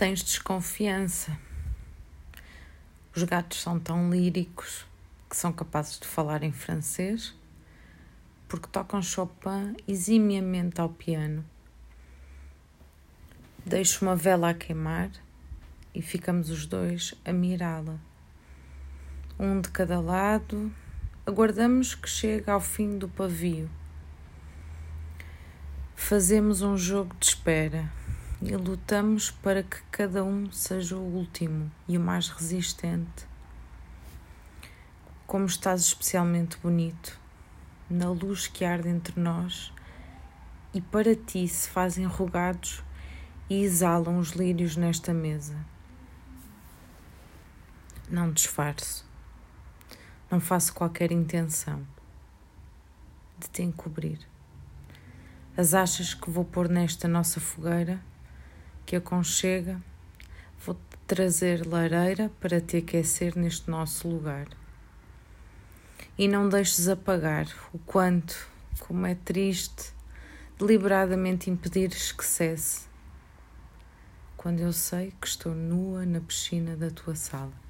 Tens desconfiança. Os gatos são tão líricos que são capazes de falar em francês porque tocam Chopin eximiamente ao piano. Deixo uma vela a queimar e ficamos os dois a mirá-la. Um de cada lado, aguardamos que chegue ao fim do pavio. Fazemos um jogo de espera e lutamos para que cada um seja o último e o mais resistente. Como estás especialmente bonito, na luz que arde entre nós, e para ti se fazem rogados e exalam os lírios nesta mesa. Não disfarço, não faço qualquer intenção de te encobrir. As achas que vou pôr nesta nossa fogueira que aconchega, vou-te trazer lareira para te aquecer neste nosso lugar. E não deixes apagar o quanto, como é triste, deliberadamente impedires que cesse, quando eu sei que estou nua na piscina da tua sala.